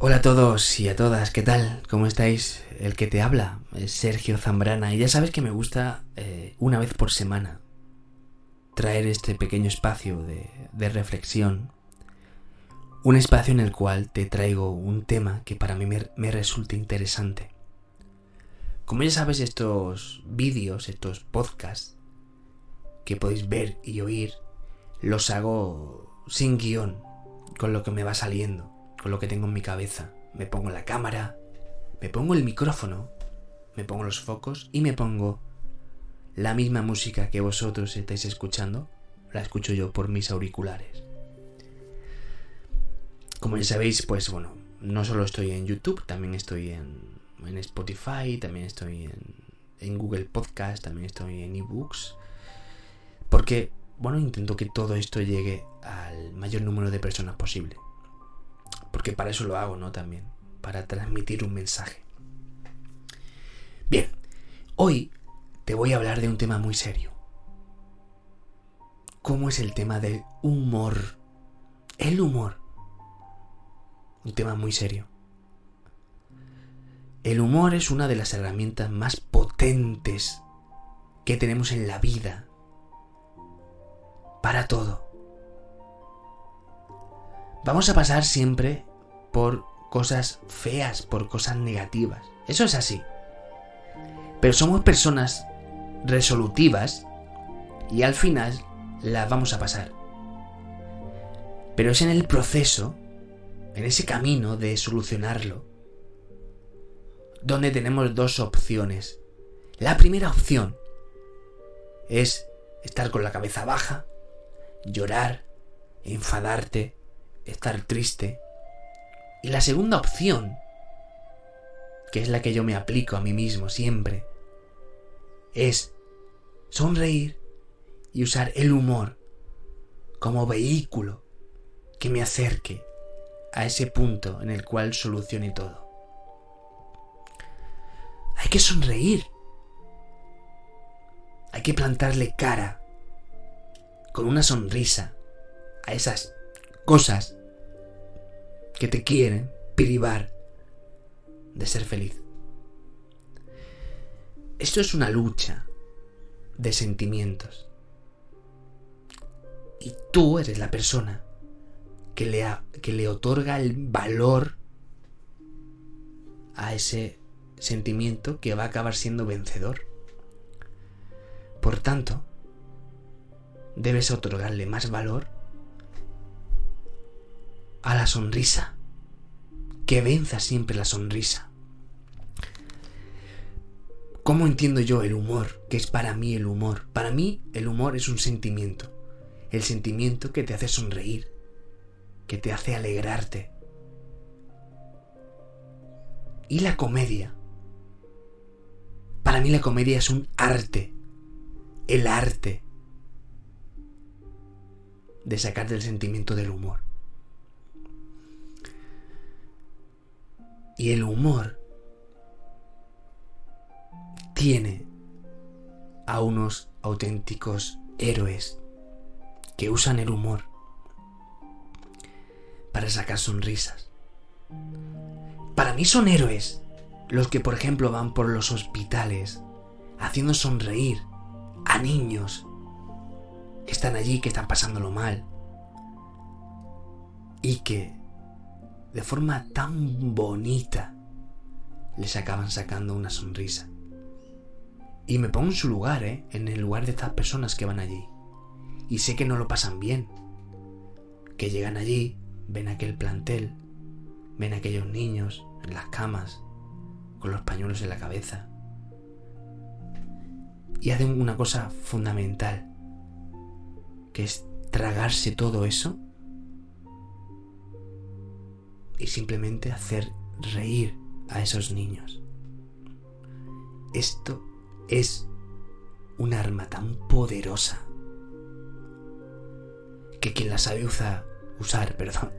Hola a todos y a todas, ¿qué tal? ¿Cómo estáis? El que te habla es Sergio Zambrana y ya sabes que me gusta eh, una vez por semana traer este pequeño espacio de, reflexión, un espacio en el cual te traigo un tema que para mí me, me resulta interesante. Como ya sabes, estos vídeos, estos podcasts que podéis ver y oír, los hago sin guion, con lo que me va saliendo con lo que tengo en mi cabeza. Me pongo la cámara, me pongo el micrófono, me pongo los focos y me pongo la misma música que vosotros estáis escuchando, la escucho yo por mis auriculares. Como ya sabéis, pues bueno, no solo estoy en YouTube, también estoy en, en Spotify, también estoy en, en Google Podcast, también estoy en eBooks. Porque, bueno, intento que todo esto llegue al mayor número de personas posible para eso lo hago, ¿no? También, para transmitir un mensaje. Bien, hoy te voy a hablar de un tema muy serio. ¿Cómo es el tema del humor? El humor. Un tema muy serio. El humor es una de las herramientas más potentes que tenemos en la vida. Para todo. Vamos a pasar siempre por cosas feas, por cosas negativas. Eso es así. Pero somos personas resolutivas y al final las vamos a pasar. Pero es en el proceso, en ese camino de solucionarlo, donde tenemos dos opciones. La primera opción es estar con la cabeza baja, llorar, enfadarte, estar triste. Y la segunda opción, que es la que yo me aplico a mí mismo siempre, es sonreír y usar el humor como vehículo que me acerque a ese punto en el cual solucione todo. Hay que sonreír. Hay que plantarle cara con una sonrisa a esas cosas que te quieren privar de ser feliz. Esto es una lucha de sentimientos. Y tú eres la persona que le, que le otorga el valor a ese sentimiento que va a acabar siendo vencedor. Por tanto, debes otorgarle más valor a la sonrisa. Que venza siempre la sonrisa. ¿Cómo entiendo yo el humor? ¿Qué es para mí el humor? Para mí el humor es un sentimiento. El sentimiento que te hace sonreír, que te hace alegrarte. Y la comedia. Para mí la comedia es un arte. El arte de sacar del sentimiento del humor. Y el humor tiene a unos auténticos héroes que usan el humor para sacar sonrisas. Para mí son héroes los que, por ejemplo, van por los hospitales haciendo sonreír a niños que están allí, que están pasándolo mal y que de forma tan bonita, les acaban sacando una sonrisa. Y me pongo en su lugar, ¿eh? En el lugar de estas personas que van allí. Y sé que no lo pasan bien. Que llegan allí, ven aquel plantel, ven aquellos niños en las camas, con los pañuelos en la cabeza. Y hacen una cosa fundamental, que es tragarse todo eso y simplemente hacer reír a esos niños. Esto es un arma tan poderosa que quien la sabe usar, perdón,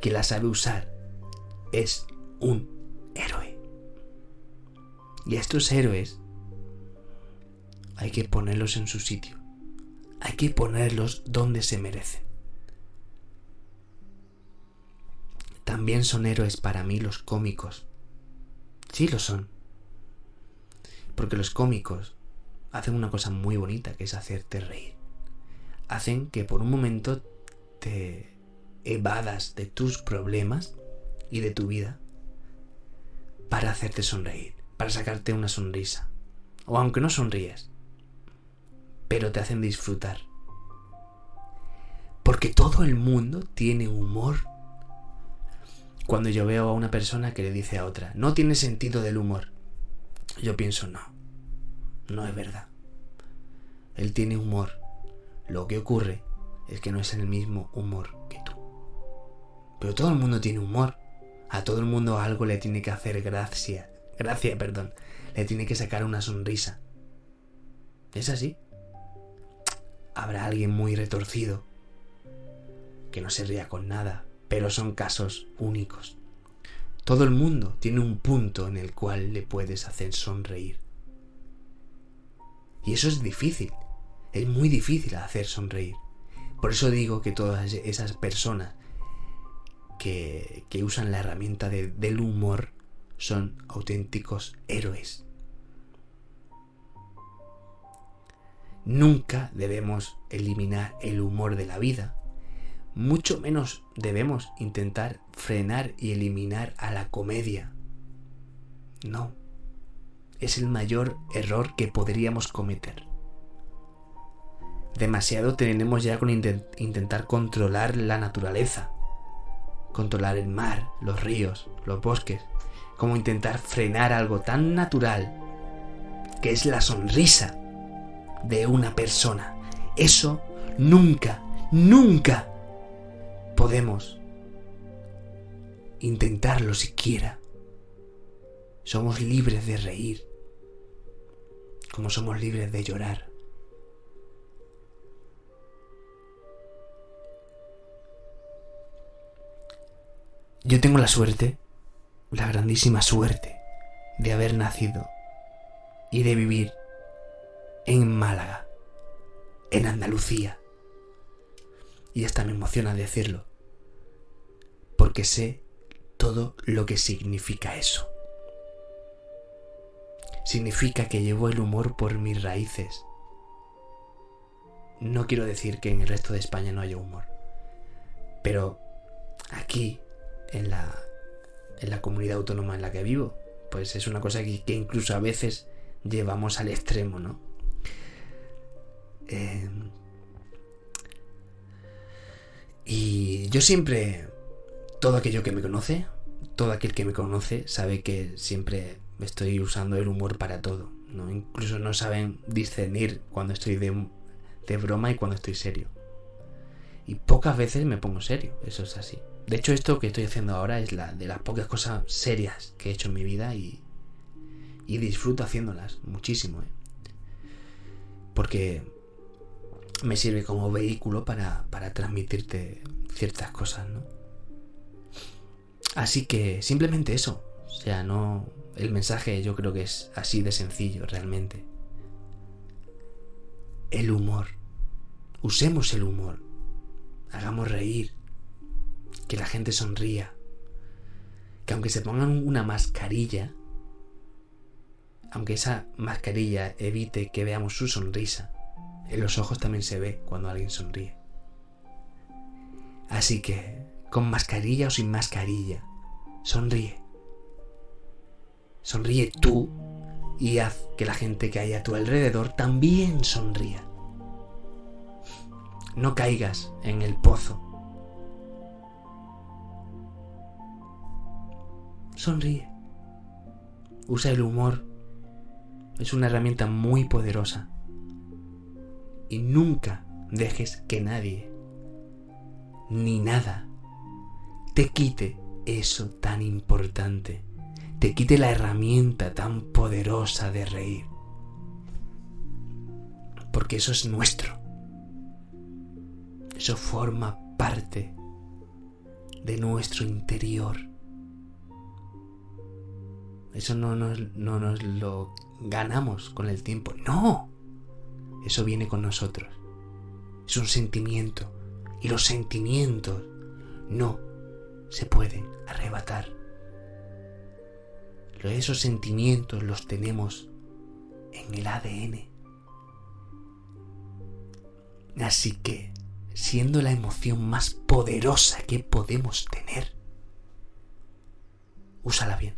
quien la sabe usar es un héroe. Y a estos héroes hay que ponerlos en su sitio. Hay que ponerlos donde se merecen. También son héroes para mí los cómicos. Sí lo son. Porque los cómicos hacen una cosa muy bonita, que es hacerte reír. Hacen que por un momento te evadas de tus problemas y de tu vida para hacerte sonreír, para sacarte una sonrisa. O aunque no sonríes, pero te hacen disfrutar. Porque todo el mundo tiene humor. Cuando yo veo a una persona que le dice a otra, no tiene sentido del humor, yo pienso, no, no es verdad. Él tiene humor. Lo que ocurre es que no es el mismo humor que tú. Pero todo el mundo tiene humor. A todo el mundo algo le tiene que hacer gracia. Gracia, perdón. Le tiene que sacar una sonrisa. ¿Es así? Habrá alguien muy retorcido que no se ría con nada, pero son casos únicos. Todo el mundo tiene un punto en el cual le puedes hacer sonreír. Y eso es difícil, es muy difícil hacer sonreír. Por eso digo que todas esas personas que, usan la herramienta del humor son auténticos héroes. Nunca debemos eliminar el humor de la vida, mucho menos debemos intentar frenar y eliminar a la comedia. No, es el mayor error que podríamos cometer. Demasiado tenemos ya con intentar controlar la naturaleza, controlar el mar, los ríos, los bosques, como intentar frenar algo tan natural que es la sonrisa de una persona. Eso nunca, nunca podemos intentarlo siquiera. Somos libres de reír, como somos libres de llorar. Yo tengo la suerte, la grandísima suerte, de haber nacido y de vivir en Málaga, en Andalucía. Y hasta me emociona decirlo, porque sé todo lo que significa eso. Significa que llevo el humor por mis raíces. No quiero decir que en el resto de España no haya humor, pero aquí en la, en la comunidad autónoma en la que vivo. Pues es una cosa que, incluso a veces llevamos al extremo, ¿no? Eh, y yo siempre, todo aquello que me conoce, todo aquel que me conoce sabe que siempre estoy usando el humor para todo. ¿no? Incluso no saben discernir cuando estoy de, broma y cuando estoy serio. Y pocas veces me pongo serio, eso es así. De hecho, esto que estoy haciendo ahora es la de las pocas cosas serias que he hecho en mi vida y, y disfruto haciéndolas muchísimo. ¿eh? Porque me sirve como vehículo para, para transmitirte ciertas cosas, ¿no? Así que simplemente eso. O sea, no. El mensaje yo creo que es así de sencillo, realmente. El humor. Usemos el humor. Hagamos reír que la gente sonría, que aunque se pongan una mascarilla, aunque esa mascarilla evite que veamos su sonrisa, en los ojos también se ve cuando alguien sonríe. Así que, con mascarilla o sin mascarilla, sonríe. Sonríe tú y haz que la gente que hay a tu alrededor también sonría. No caigas en el pozo Sonríe. Usa el humor. Es una herramienta muy poderosa. Y nunca dejes que nadie, ni nada, te quite eso tan importante. Te quite la herramienta tan poderosa de reír. Porque eso es nuestro. Eso forma parte de nuestro interior. Eso no nos, no lo ganamos con el tiempo. No. Eso viene con nosotros. Es un sentimiento. Y los sentimientos no se pueden arrebatar. Esos sentimientos los tenemos en el ADN. Así que, siendo la emoción más poderosa que podemos tener, úsala bien.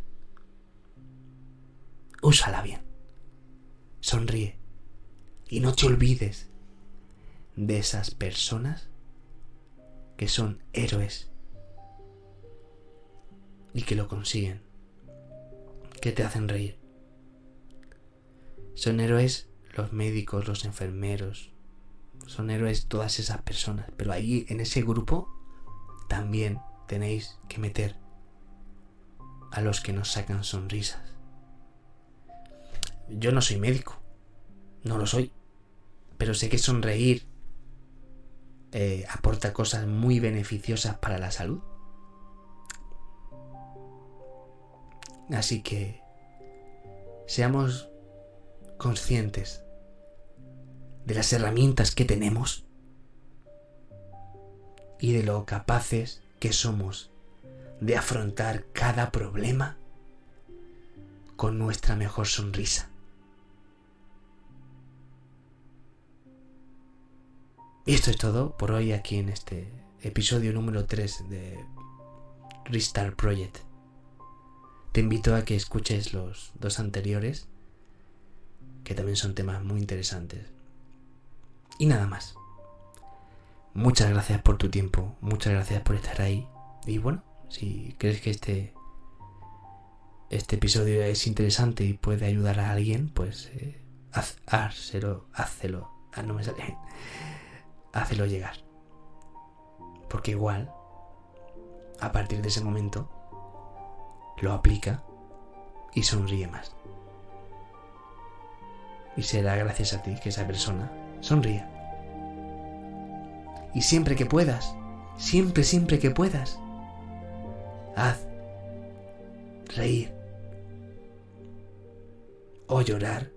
Úsala bien. Sonríe. Y no te olvides de esas personas que son héroes y que lo consiguen, que te hacen reír. Son héroes los médicos, los enfermeros, son héroes todas esas personas, pero ahí en ese grupo también tenéis que meter a los que nos sacan sonrisas. Yo no soy médico, no lo soy, pero sé que sonreír eh, aporta cosas muy beneficiosas para la salud. Así que seamos conscientes de las herramientas que tenemos y de lo capaces que somos de afrontar cada problema con nuestra mejor sonrisa. Esto es todo por hoy aquí en este episodio número 3 de Restart Project. Te invito a que escuches los dos anteriores, que también son temas muy interesantes. Y nada más. Muchas gracias por tu tiempo, muchas gracias por estar ahí. Y bueno, si crees que este este episodio es interesante y puede ayudar a alguien, pues eh, haz, hazlo. Ah, no me sale. Hazlo llegar. Porque igual, a partir de ese momento, lo aplica y sonríe más. Y será gracias a ti que esa persona sonría. Y siempre que puedas, siempre, siempre que puedas, haz reír o llorar,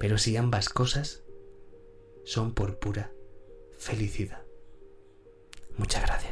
pero si ambas cosas son por pura felicidad. Muchas gracias.